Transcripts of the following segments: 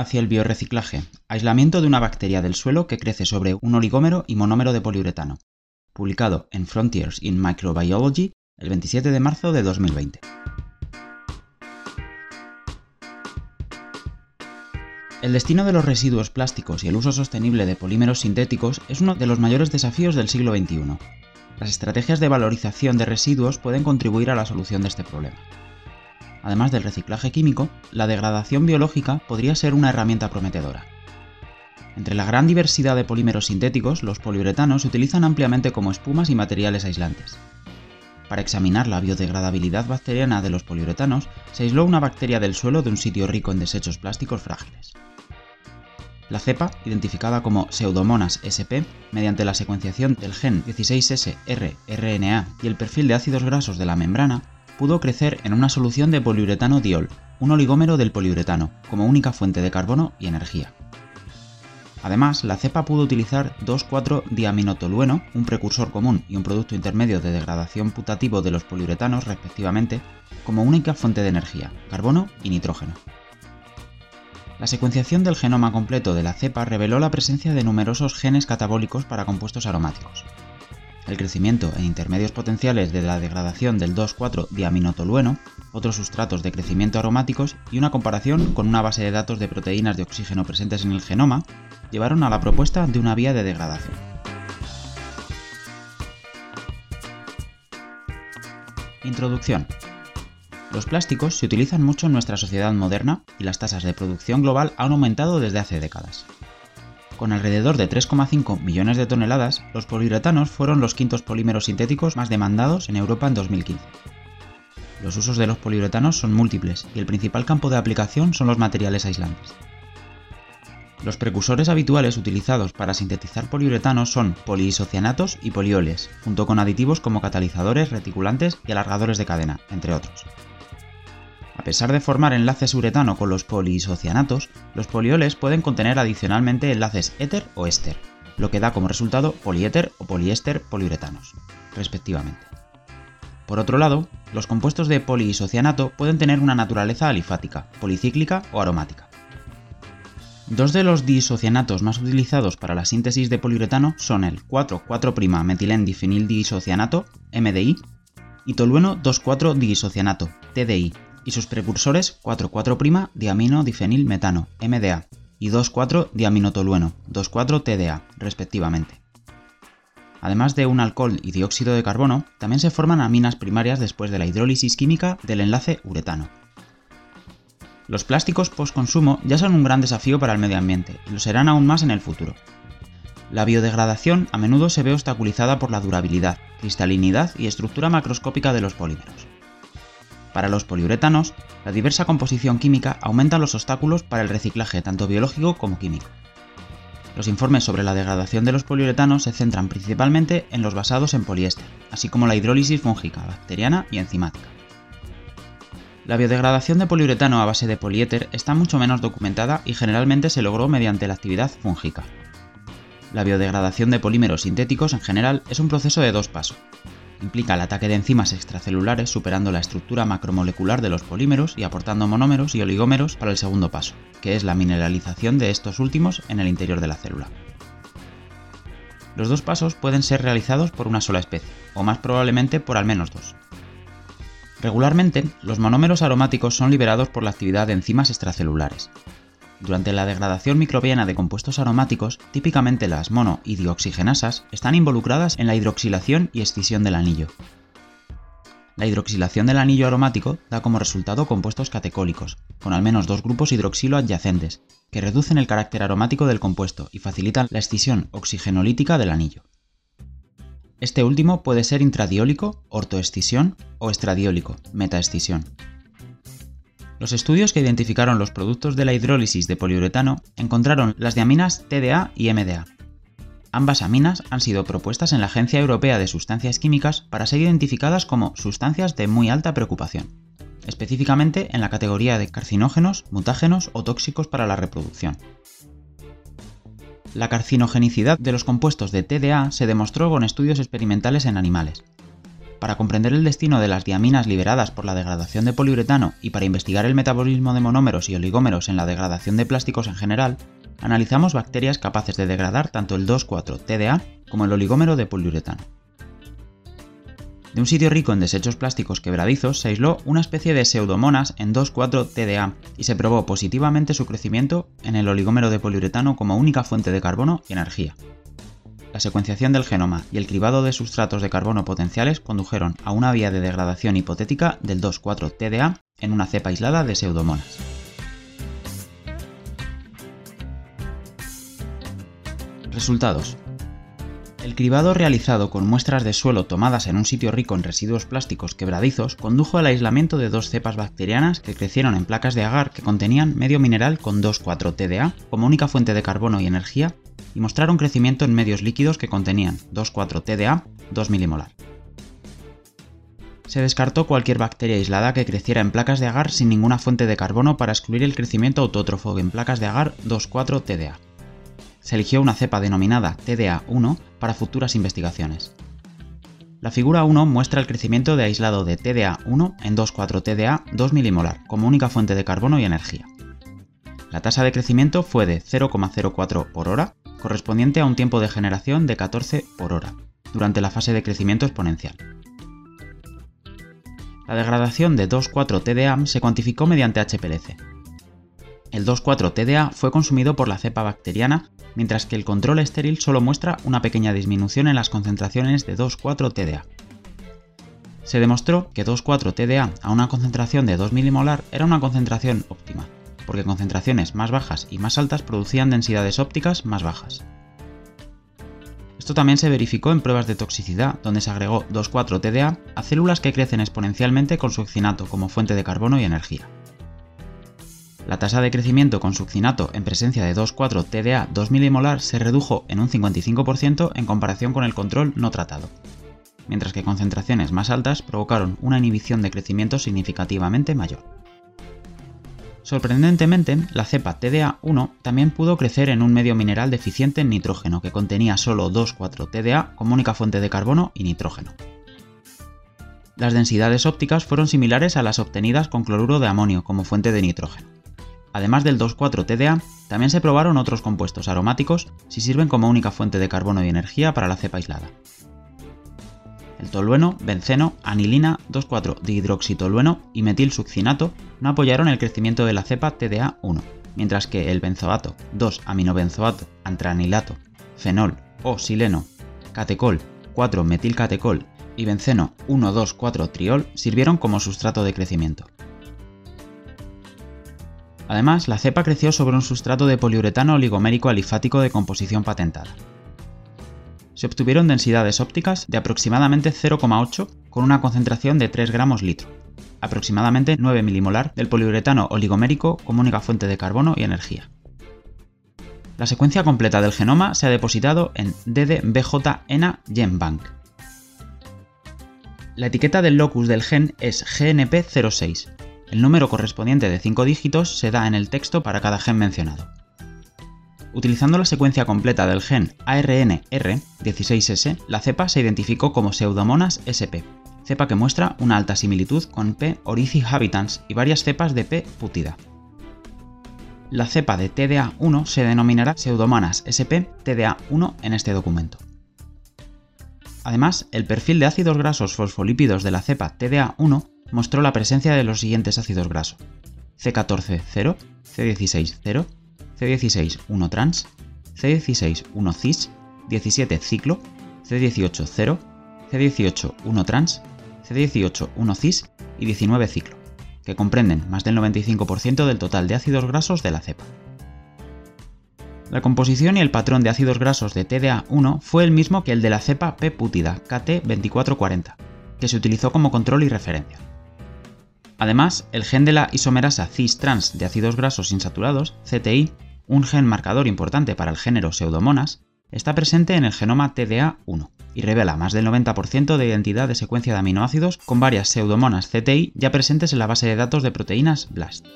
hacia el biorreciclaje, aislamiento de una bacteria del suelo que crece sobre un oligómero y monómero de poliuretano, publicado en Frontiers in Microbiology el 27 de marzo de 2020. El destino de los residuos plásticos y el uso sostenible de polímeros sintéticos es uno de los mayores desafíos del siglo XXI. Las estrategias de valorización de residuos pueden contribuir a la solución de este problema. Además del reciclaje químico, la degradación biológica podría ser una herramienta prometedora. Entre la gran diversidad de polímeros sintéticos, los poliuretanos se utilizan ampliamente como espumas y materiales aislantes. Para examinar la biodegradabilidad bacteriana de los poliuretanos, se aisló una bacteria del suelo de un sitio rico en desechos plásticos frágiles. La cepa, identificada como Pseudomonas sp, mediante la secuenciación del gen 16S-rRNA y el perfil de ácidos grasos de la membrana, pudo crecer en una solución de poliuretano diol, un oligómero del poliuretano, como única fuente de carbono y energía. Además, la cepa pudo utilizar 2,4-diaminotolueno, un precursor común y un producto intermedio de degradación putativo de los poliuretanos respectivamente, como única fuente de energía, carbono y nitrógeno. La secuenciación del genoma completo de la cepa reveló la presencia de numerosos genes catabólicos para compuestos aromáticos. El crecimiento en intermedios potenciales de la degradación del 2,4-diaminotolueno, otros sustratos de crecimiento aromáticos y una comparación con una base de datos de proteínas de oxígeno presentes en el genoma llevaron a la propuesta de una vía de degradación. Introducción. Los plásticos se utilizan mucho en nuestra sociedad moderna y las tasas de producción global han aumentado desde hace décadas. Con alrededor de 3,5 millones de toneladas, los poliuretanos fueron los quintos polímeros sintéticos más demandados en Europa en 2015. Los usos de los poliuretanos son múltiples y el principal campo de aplicación son los materiales aislantes. Los precursores habituales utilizados para sintetizar poliuretanos son poliisocianatos y polioles, junto con aditivos como catalizadores, reticulantes y alargadores de cadena, entre otros. A pesar de formar enlaces uretano con los poliisocianatos, los polioles pueden contener adicionalmente enlaces éter o éster, lo que da como resultado poliéter o poliéster poliuretanos, respectivamente. Por otro lado, los compuestos de poliisocianato pueden tener una naturaleza alifática, policíclica o aromática. Dos de los diisocianatos más utilizados para la síntesis de poliuretano son el 4,4'metilendifenildisocianato, MDI, y tolueno 2,4-diisocianato, TDI, y sus precursores 4,4'-diaminodifenilmetano, MDA, y 2,4-diaminotolueno, 2,4-TDA, respectivamente. Además de un alcohol y dióxido de carbono, también se forman aminas primarias después de la hidrólisis química del enlace uretano. Los plásticos post-consumo ya son un gran desafío para el medio ambiente y lo serán aún más en el futuro. La biodegradación a menudo se ve obstaculizada por la durabilidad, cristalinidad y estructura macroscópica de los polímeros. Para los poliuretanos, la diversa composición química aumenta los obstáculos para el reciclaje tanto biológico como químico. Los informes sobre la degradación de los poliuretanos se centran principalmente en los basados en poliéster, así como la hidrólisis fúngica, bacteriana y enzimática. La biodegradación de poliuretano a base de poliéter está mucho menos documentada y generalmente se logró mediante la actividad fúngica. La biodegradación de polímeros sintéticos en general es un proceso de dos pasos, Implica el ataque de enzimas extracelulares superando la estructura macromolecular de los polímeros y aportando monómeros y oligómeros para el segundo paso, que es la mineralización de estos últimos en el interior de la célula. Los dos pasos pueden ser realizados por una sola especie, o más probablemente por al menos dos. Regularmente, los monómeros aromáticos son liberados por la actividad de enzimas extracelulares, durante la degradación microbiana de compuestos aromáticos, típicamente las mono y dioxigenasas están involucradas en la hidroxilación y escisión del anillo. La hidroxilación del anillo aromático da como resultado compuestos catecólicos, con al menos dos grupos hidroxilo adyacentes, que reducen el carácter aromático del compuesto y facilitan la escisión oxigenolítica del anillo. Este último puede ser intradiólico, ortoescisión o estradiólico, metaescisión. Los estudios que identificaron los productos de la hidrólisis de poliuretano encontraron las diaminas TDA y MDA. Ambas aminas han sido propuestas en la Agencia Europea de Sustancias Químicas para ser identificadas como sustancias de muy alta preocupación, específicamente en la categoría de carcinógenos, mutágenos o tóxicos para la reproducción. La carcinogenicidad de los compuestos de TDA se demostró con estudios experimentales en animales, para comprender el destino de las diaminas liberadas por la degradación de poliuretano y para investigar el metabolismo de monómeros y oligómeros en la degradación de plásticos en general, analizamos bacterias capaces de degradar tanto el 2,4-TDA como el oligómero de poliuretano. De un sitio rico en desechos plásticos quebradizos se aisló una especie de pseudomonas en 2,4-TDA y se probó positivamente su crecimiento en el oligómero de poliuretano como única fuente de carbono y energía. La secuenciación del genoma y el cribado de sustratos de carbono potenciales condujeron a una vía de degradación hipotética del 2,4-TDA en una cepa aislada de pseudomonas. Resultados. El cribado realizado con muestras de suelo tomadas en un sitio rico en residuos plásticos quebradizos condujo al aislamiento de dos cepas bacterianas que crecieron en placas de agar que contenían medio mineral con 2,4-TDA como única fuente de carbono y energía y mostraron crecimiento en medios líquidos que contenían 2,4-TDA 2 milimolar. Se descartó cualquier bacteria aislada que creciera en placas de agar sin ninguna fuente de carbono para excluir el crecimiento autótrofo en placas de agar 2,4-TDA se eligió una cepa denominada TDA1 para futuras investigaciones. La figura 1 muestra el crecimiento de aislado de TDA1 en 2,4-TDA 2 milimolar como única fuente de carbono y energía. La tasa de crecimiento fue de 0,04 por hora, correspondiente a un tiempo de generación de 14 por hora, durante la fase de crecimiento exponencial. La degradación de 2,4-TDA se cuantificó mediante HPLC. El 2,4-TDA fue consumido por la cepa bacteriana mientras que el control estéril solo muestra una pequeña disminución en las concentraciones de 2,4-TDA. Se demostró que 2,4-TDA a una concentración de 2 milimolar era una concentración óptima, porque concentraciones más bajas y más altas producían densidades ópticas más bajas. Esto también se verificó en pruebas de toxicidad, donde se agregó 2,4-TDA a células que crecen exponencialmente con succinato como fuente de carbono y energía. La tasa de crecimiento con succinato en presencia de 2,4-TDA 2 milimolar se redujo en un 55% en comparación con el control no tratado, mientras que concentraciones más altas provocaron una inhibición de crecimiento significativamente mayor. Sorprendentemente, la cepa TDA1 también pudo crecer en un medio mineral deficiente en nitrógeno que contenía solo 2,4-TDA como única fuente de carbono y nitrógeno. Las densidades ópticas fueron similares a las obtenidas con cloruro de amonio como fuente de nitrógeno. Además del 2,4-TDA, también se probaron otros compuestos aromáticos si sirven como única fuente de carbono y energía para la cepa aislada. El tolueno, benceno, anilina, 2,4-dihidroxitolueno y metilsuccinato no apoyaron el crecimiento de la cepa TDA1, mientras que el benzoato, 2-aminobenzoato, antranilato, fenol o sileno, catecol, 4-metilcatecol y benceno 1,2,4-triol sirvieron como sustrato de crecimiento. Además, la cepa creció sobre un sustrato de poliuretano oligomérico alifático de composición patentada. Se obtuvieron densidades ópticas de aproximadamente 0,8 con una concentración de 3 gramos litro, aproximadamente 9 milimolar del poliuretano oligomérico como única fuente de carbono y energía. La secuencia completa del genoma se ha depositado en DDBJ-ENA GenBank. La etiqueta del locus del gen es GNP06, el número correspondiente de 5 dígitos se da en el texto para cada gen mencionado. Utilizando la secuencia completa del gen ARNR16S, la cepa se identificó como Pseudomonas sp, cepa que muestra una alta similitud con P. orici habitans y varias cepas de P. putida. La cepa de TDA1 se denominará Pseudomonas sp TDA1 en este documento. Además, el perfil de ácidos grasos fosfolípidos de la cepa TDA1 mostró la presencia de los siguientes ácidos grasos: C14-0, C16-0, C16-1-trans, C16-1-cis, 17-ciclo, C18-0, C18-1-trans, C18-1-cis y 19-ciclo, que comprenden más del 95% del total de ácidos grasos de la cepa. La composición y el patrón de ácidos grasos de TDA1 fue el mismo que el de la cepa P pútida KT2440, que se utilizó como control y referencia. Además, el gen de la isomerasa cis-trans de ácidos grasos insaturados, CTI, un gen marcador importante para el género Pseudomonas, está presente en el genoma TDA1 y revela más del 90% de identidad de secuencia de aminoácidos con varias pseudomonas CTI ya presentes en la base de datos de proteínas BLAST.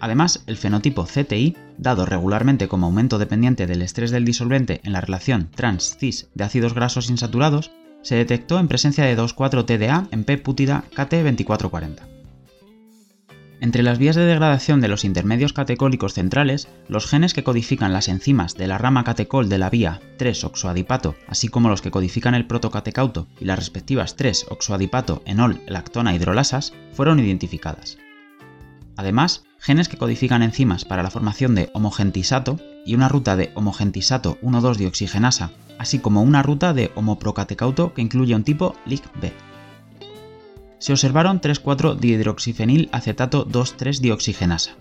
Además, el fenotipo CTI, dado regularmente como aumento dependiente del estrés del disolvente en la relación trans-cis de ácidos grasos insaturados, se detectó en presencia de 2,4-TDA en P. putida KT2440. Entre las vías de degradación de los intermedios catecólicos centrales, los genes que codifican las enzimas de la rama catecol de la vía 3-oxoadipato, así como los que codifican el protocatecauto y las respectivas 3-oxoadipato enol lactona hidrolasas, fueron identificadas. Además, genes que codifican enzimas para la formación de homogentisato y una ruta de homogentisato 1,2-dioxigenasa, así como una ruta de homoprocatecauto que incluye un tipo LIC-B se observaron 3,4-dihidroxifenil acetato 2,3-dioxigenasa.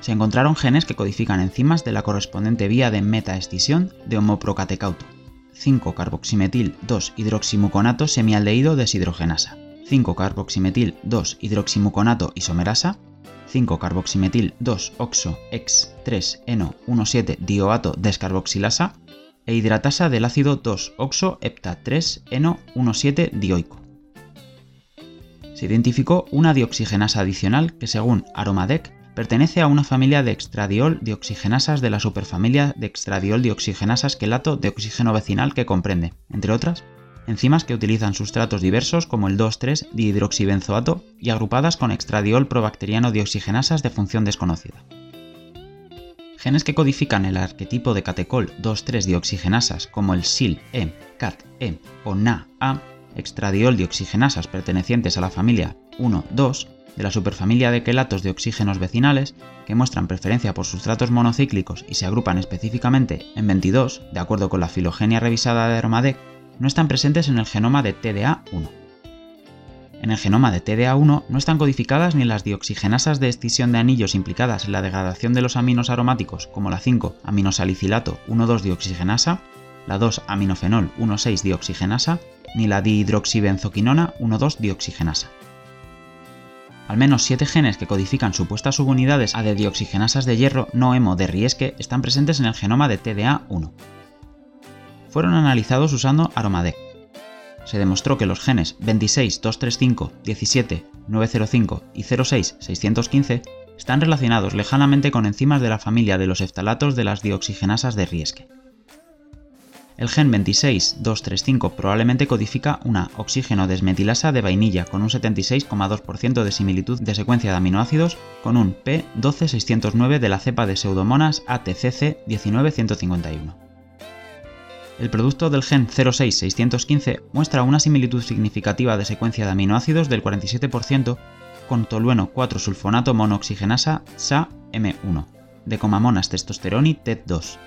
Se encontraron genes que codifican enzimas de la correspondiente vía de metaescisión de homoprocatecauto, 5-carboximetil 2-hidroximuconato semialdehído deshidrogenasa, 5-carboximetil 2-hidroximuconato isomerasa, 5-carboximetil 2-oxo ex 3-eno 17 dioato descarboxilasa. E hidratasa del ácido 2-oxo se identificó una dioxigenasa adicional que según Aromadec pertenece a una familia de extradiol dioxigenasas de la superfamilia de extradiol dioxigenasas quelato de oxígeno vecinal que comprende, entre otras, enzimas que utilizan sustratos diversos como el 2,3-dihidroxibenzoato y agrupadas con extradiol probacteriano dioxigenasas de función desconocida. Genes que codifican el arquetipo de catecol 2,3-dioxigenasas como el SIL-E, CAT-E o NA-A extradiol dioxigenasas pertenecientes a la familia 1-2 de la superfamilia de quelatos de oxígenos vecinales que muestran preferencia por sustratos monocíclicos y se agrupan específicamente en 22, de acuerdo con la filogenia revisada de Aromadec, no están presentes en el genoma de TDA1. En el genoma de TDA1 no están codificadas ni las dioxigenasas de escisión de anillos implicadas en la degradación de los aminos aromáticos como la 5-aminosalicilato 1,2-dioxigenasa, la 2-aminofenol 1,6-dioxigenasa ni la dihidroxibenzoquinona 1,2-dioxigenasa. Al menos 7 genes que codifican supuestas subunidades a de dioxigenasas de hierro no hemo de Riesque están presentes en el genoma de TDA1. Fueron analizados usando Aromadec. Se demostró que los genes 26235, 17, 905 y 06615 están relacionados lejanamente con enzimas de la familia de los eftalatos de las dioxigenasas de Riesque. El gen 26235 probablemente codifica una oxígeno desmetilasa de vainilla con un 76,2% de similitud de secuencia de aminoácidos con un P12609 de la cepa de pseudomonas ATCC 19151. El producto del gen 06615 muestra una similitud significativa de secuencia de aminoácidos del 47% con tolueno 4-sulfonato monooxigenasa SA-M1, de comamonas testosteroni TET2,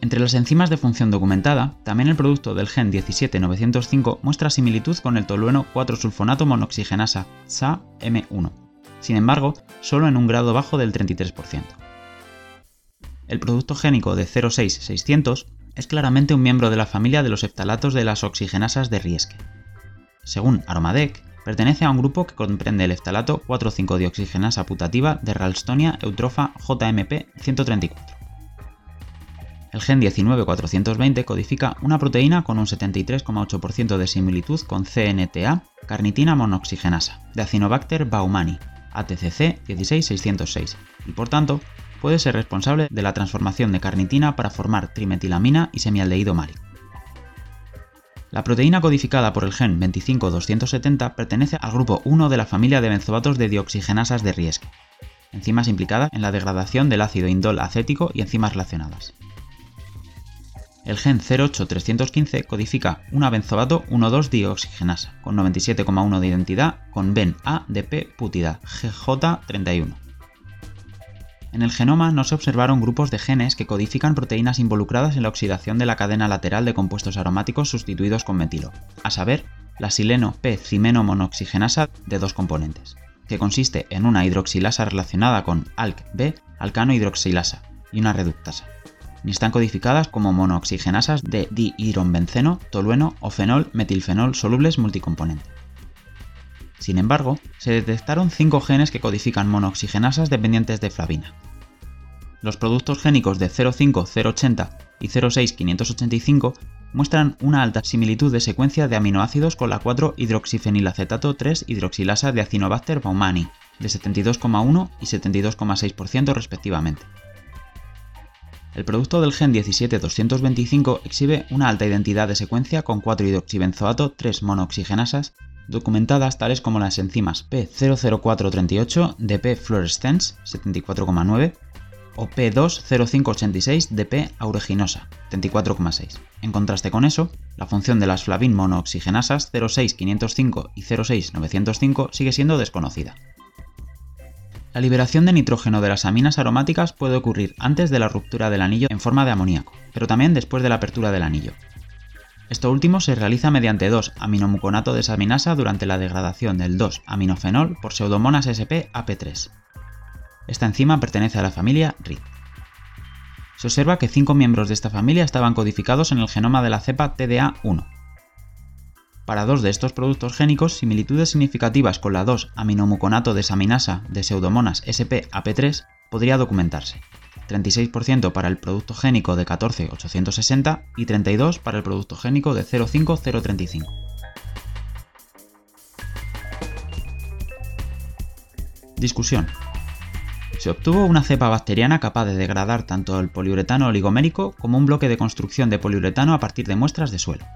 entre las enzimas de función documentada, también el producto del gen 17905 muestra similitud con el tolueno 4-sulfonato monooxigenasa, SA-M1, sin embargo, solo en un grado bajo del 33%. El producto génico de 06600 es claramente un miembro de la familia de los heftalatos de las oxigenasas de Riesque. Según Aromadec, pertenece a un grupo que comprende el heftalato 4,5-dioxigenasa putativa de Ralstonia eutrofa JMP 134. El gen 19420 codifica una proteína con un 73,8% de similitud con CNTA, carnitina monoxigenasa, de Acinobacter baumani, ATCC 16606, y por tanto puede ser responsable de la transformación de carnitina para formar trimetilamina y semialdehído málico. La proteína codificada por el gen 25270 pertenece al grupo 1 de la familia de benzoatos de dioxigenasas de Riesque, enzimas implicadas en la degradación del ácido indol acético y enzimas relacionadas. El gen 08315 codifica una benzoato 1,2-dioxigenasa con 97,1 de identidad con ben A de P putida GJ31. En el genoma no se observaron grupos de genes que codifican proteínas involucradas en la oxidación de la cadena lateral de compuestos aromáticos sustituidos con metilo, a saber, la sileno P-cimeno monoxigenasa de dos componentes, que consiste en una hidroxilasa relacionada con ALK-B, alcano hidroxilasa, y una reductasa ni están codificadas como monooxigenasas de dihidrobenceno, tolueno o fenol metilfenol solubles multicomponente. Sin embargo, se detectaron 5 genes que codifican monooxigenasas dependientes de flavina. Los productos génicos de 05, 080 y 06585 muestran una alta similitud de secuencia de aminoácidos con la 4-hidroxifenilacetato 3-hidroxilasa de Acinobacter baumani, de 72,1 y 72,6% respectivamente. El producto del gen 17225 exhibe una alta identidad de secuencia con 4-hidroxibenzoato 3-monooxigenasas documentadas tales como las enzimas P00438 de P fluorescens 74,9 o P20586 de P auruginosa 74,6. En contraste con eso, la función de las flavin monooxigenasas 06505 y 06905 sigue siendo desconocida. La liberación de nitrógeno de las aminas aromáticas puede ocurrir antes de la ruptura del anillo en forma de amoníaco, pero también después de la apertura del anillo. Esto último se realiza mediante 2-aminomuconato desaminasa durante la degradación del 2-aminofenol por pseudomonas SP-AP3. Esta enzima pertenece a la familia RID. Se observa que cinco miembros de esta familia estaban codificados en el genoma de la cepa TDA1, para dos de estos productos génicos, similitudes significativas con la 2-aminomuconato desaminasa de pseudomonas SP-AP3 podría documentarse. 36% para el producto génico de 14860 y 32% para el producto génico de 05035. Discusión. Se obtuvo una cepa bacteriana capaz de degradar tanto el poliuretano oligomérico como un bloque de construcción de poliuretano a partir de muestras de suelo.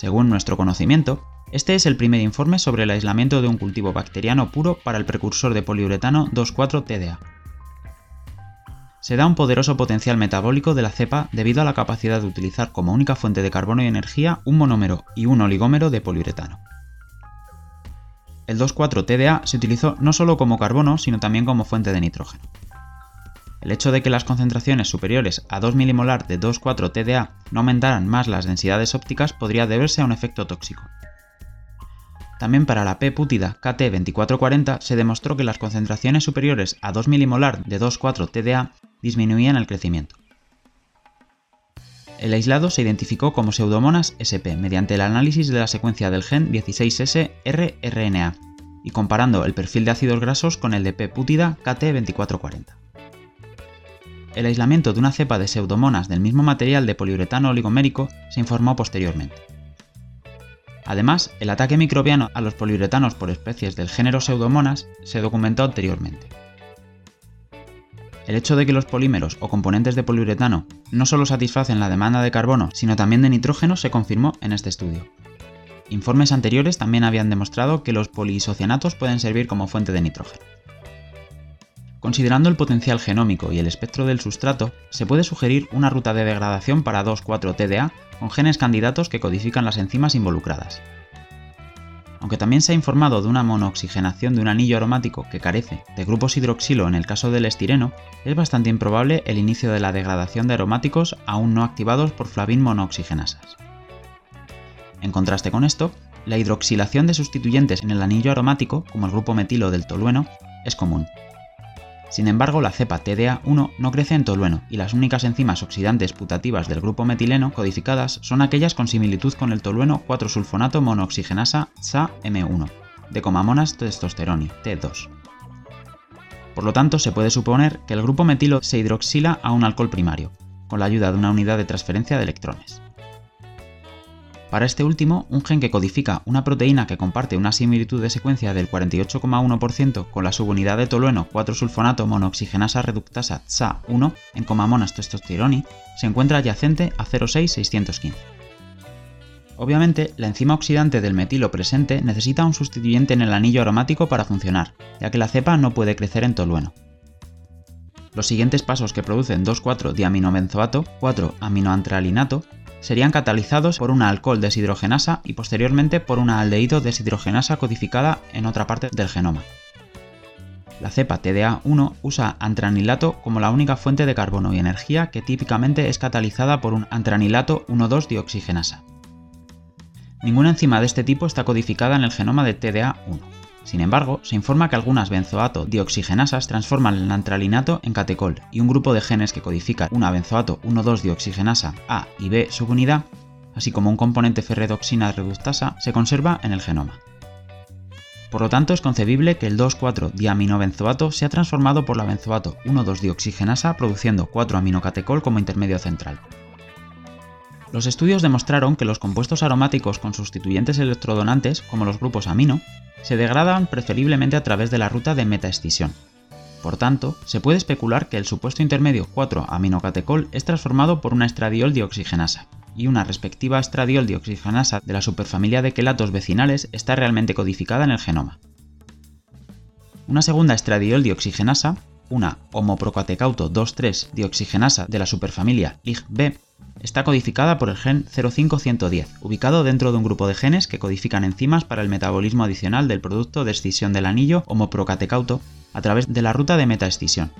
Según nuestro conocimiento, este es el primer informe sobre el aislamiento de un cultivo bacteriano puro para el precursor de poliuretano 2,4-TDA. Se da un poderoso potencial metabólico de la cepa debido a la capacidad de utilizar como única fuente de carbono y energía un monómero y un oligómero de poliuretano. El 2,4-TDA se utilizó no solo como carbono, sino también como fuente de nitrógeno. El hecho de que las concentraciones superiores a 2 milimolar de 2,4-TDA no aumentaran más las densidades ópticas podría deberse a un efecto tóxico. También para la P-pútida KT2440 se demostró que las concentraciones superiores a 2 milimolar de 2,4-TDA disminuían el crecimiento. El aislado se identificó como pseudomonas SP mediante el análisis de la secuencia del gen 16S-rRNA y comparando el perfil de ácidos grasos con el de P-pútida KT2440 el aislamiento de una cepa de pseudomonas del mismo material de poliuretano oligomérico se informó posteriormente. Además, el ataque microbiano a los poliuretanos por especies del género pseudomonas se documentó anteriormente. El hecho de que los polímeros o componentes de poliuretano no solo satisfacen la demanda de carbono, sino también de nitrógeno se confirmó en este estudio. Informes anteriores también habían demostrado que los poliisocianatos pueden servir como fuente de nitrógeno. Considerando el potencial genómico y el espectro del sustrato, se puede sugerir una ruta de degradación para 2,4-TDA con genes candidatos que codifican las enzimas involucradas. Aunque también se ha informado de una monooxigenación de un anillo aromático que carece de grupos hidroxilo en el caso del estireno, es bastante improbable el inicio de la degradación de aromáticos aún no activados por flavin monooxigenasas. En contraste con esto, la hidroxilación de sustituyentes en el anillo aromático, como el grupo metilo del tolueno, es común, sin embargo, la cepa TDA1 no crece en tolueno y las únicas enzimas oxidantes putativas del grupo metileno codificadas son aquellas con similitud con el tolueno 4-sulfonato monooxigenasa SA-M1, de comamonas testosteroni, T2. Por lo tanto, se puede suponer que el grupo metilo se hidroxila a un alcohol primario, con la ayuda de una unidad de transferencia de electrones. Para este último, un gen que codifica una proteína que comparte una similitud de secuencia del 48,1% con la subunidad de tolueno 4-sulfonato monooxigenasa reductasa TSA1 en comamonas testosteroni se encuentra adyacente a 06615. Obviamente, la enzima oxidante del metilo presente necesita un sustituyente en el anillo aromático para funcionar, ya que la cepa no puede crecer en tolueno. Los siguientes pasos que producen 2,4-diaminobenzoato, 4-aminoantralinato, serían catalizados por una alcohol deshidrogenasa y posteriormente por una aldehído deshidrogenasa codificada en otra parte del genoma. La cepa TDA1 usa antranilato como la única fuente de carbono y energía que típicamente es catalizada por un antranilato 1,2-dioxigenasa. Ninguna enzima de este tipo está codificada en el genoma de TDA1. Sin embargo, se informa que algunas benzoato dioxigenasas transforman el antralinato en catecol y un grupo de genes que codifican una benzoato 1,2-dioxigenasa A y B subunidad, así como un componente ferredoxina reductasa, se conserva en el genoma. Por lo tanto, es concebible que el 2,4-diaminobenzoato sea transformado por la benzoato 1,2-dioxigenasa produciendo 4-aminocatecol como intermedio central. Los estudios demostraron que los compuestos aromáticos con sustituyentes electrodonantes, como los grupos amino, se degradan preferiblemente a través de la ruta de metaescisión. Por tanto, se puede especular que el supuesto intermedio 4-aminocatecol es transformado por una estradiol dioxigenasa, y una respectiva estradiol dioxigenasa de la superfamilia de quelatos vecinales está realmente codificada en el genoma. Una segunda estradiol dioxigenasa, una homoprocatecauto 2,3 dioxigenasa de la superfamilia LIG-B, está codificada por el gen 05110, ubicado dentro de un grupo de genes que codifican enzimas para el metabolismo adicional del producto de escisión del anillo homoprocatecauto a través de la ruta de metaescisión.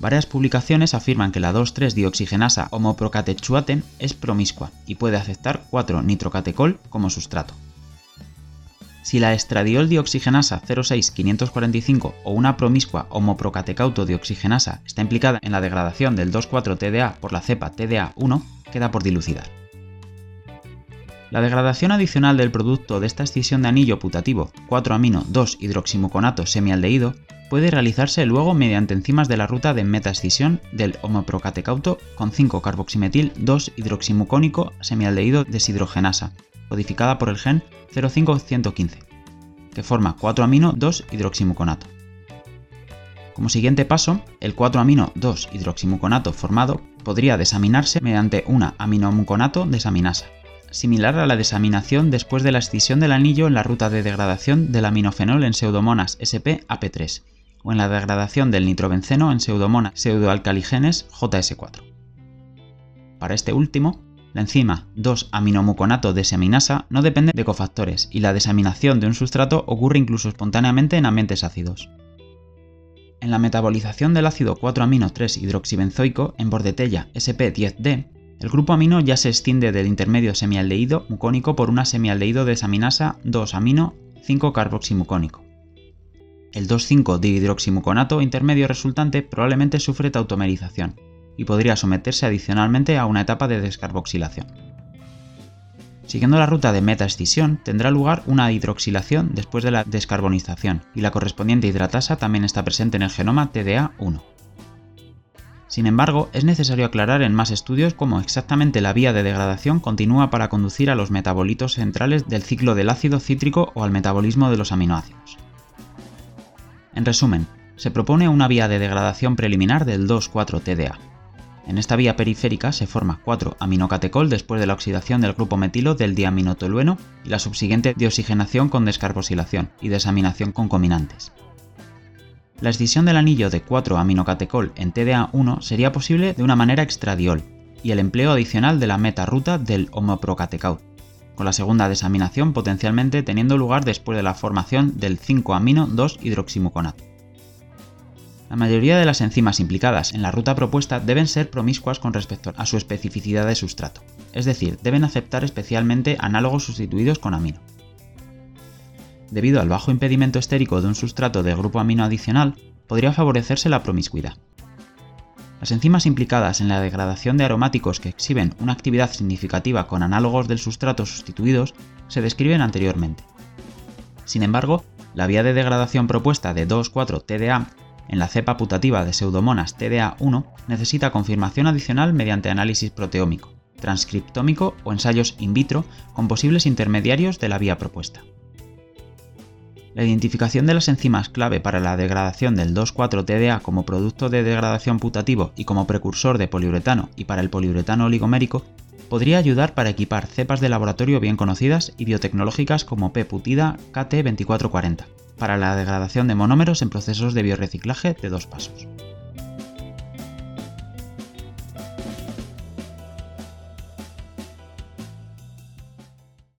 Varias publicaciones afirman que la 2,3-dioxigenasa homoprocatechuate es promiscua y puede aceptar 4-nitrocatecol como sustrato. Si la estradiol dioxigenasa 06545 o una promiscua homoprocatecauto dioxigenasa está implicada en la degradación del 2,4-TDA por la cepa TDA1, queda por dilucidar. La degradación adicional del producto de esta escisión de anillo putativo 4-amino-2-hidroximuconato semialdehído puede realizarse luego mediante enzimas de la ruta de metaescisión del homoprocatecauto con 5-carboximetil 2-hidroximucónico semialdehído deshidrogenasa, codificada por el gen 05115, que forma 4-amino-2-hidroximuconato. Como siguiente paso, el 4-amino-2-hidroximuconato formado podría desaminarse mediante una aminomuconato desaminasa, similar a la desaminación después de la escisión del anillo en la ruta de degradación del aminofenol en pseudomonas SP-AP3, o en la degradación del nitrobenceno en pseudomonas pseudoalcaligenes JS4. Para este último, la enzima 2-aminomuconato desaminasa no depende de cofactores y la desaminación de un sustrato ocurre incluso espontáneamente en ambientes ácidos. En la metabolización del ácido 4-amino 3-hidroxibenzoico en bordetella SP10D, el grupo amino ya se extiende del intermedio semialdehído mucónico por una semialdehído desaminasa 2-amino 5-carboximucónico. El 2,5-dihidroximuconato intermedio resultante probablemente sufre tautomerización, y podría someterse adicionalmente a una etapa de descarboxilación. Siguiendo la ruta de metaescisión, tendrá lugar una hidroxilación después de la descarbonización, y la correspondiente hidratasa también está presente en el genoma TDA1. Sin embargo, es necesario aclarar en más estudios cómo exactamente la vía de degradación continúa para conducir a los metabolitos centrales del ciclo del ácido cítrico o al metabolismo de los aminoácidos. En resumen, se propone una vía de degradación preliminar del 2,4-TDA, en esta vía periférica se forma 4-aminocatecol después de la oxidación del grupo metilo del diaminotolueno y la subsiguiente deoxigenación con descarboxilación y desaminación concominantes. La escisión del anillo de 4-aminocatecol en TDA1 sería posible de una manera extradiol y el empleo adicional de la meta-ruta del homoprocatecol, con la segunda desaminación potencialmente teniendo lugar después de la formación del 5-amino-2-hidroximuconato. La mayoría de las enzimas implicadas en la ruta propuesta deben ser promiscuas con respecto a su especificidad de sustrato, es decir, deben aceptar especialmente análogos sustituidos con amino. Debido al bajo impedimento estérico de un sustrato de grupo amino adicional, podría favorecerse la promiscuidad. Las enzimas implicadas en la degradación de aromáticos que exhiben una actividad significativa con análogos del sustrato sustituidos se describen anteriormente. Sin embargo, la vía de degradación propuesta de 2,4-TDA en la cepa putativa de pseudomonas TDA1 necesita confirmación adicional mediante análisis proteómico, transcriptómico o ensayos in vitro con posibles intermediarios de la vía propuesta. La identificación de las enzimas clave para la degradación del 2,4-TDA como producto de degradación putativo y como precursor de poliuretano y para el poliuretano oligomérico podría ayudar para equipar cepas de laboratorio bien conocidas y biotecnológicas como P-putida KT2440 para la degradación de monómeros en procesos de biorreciclaje de dos pasos.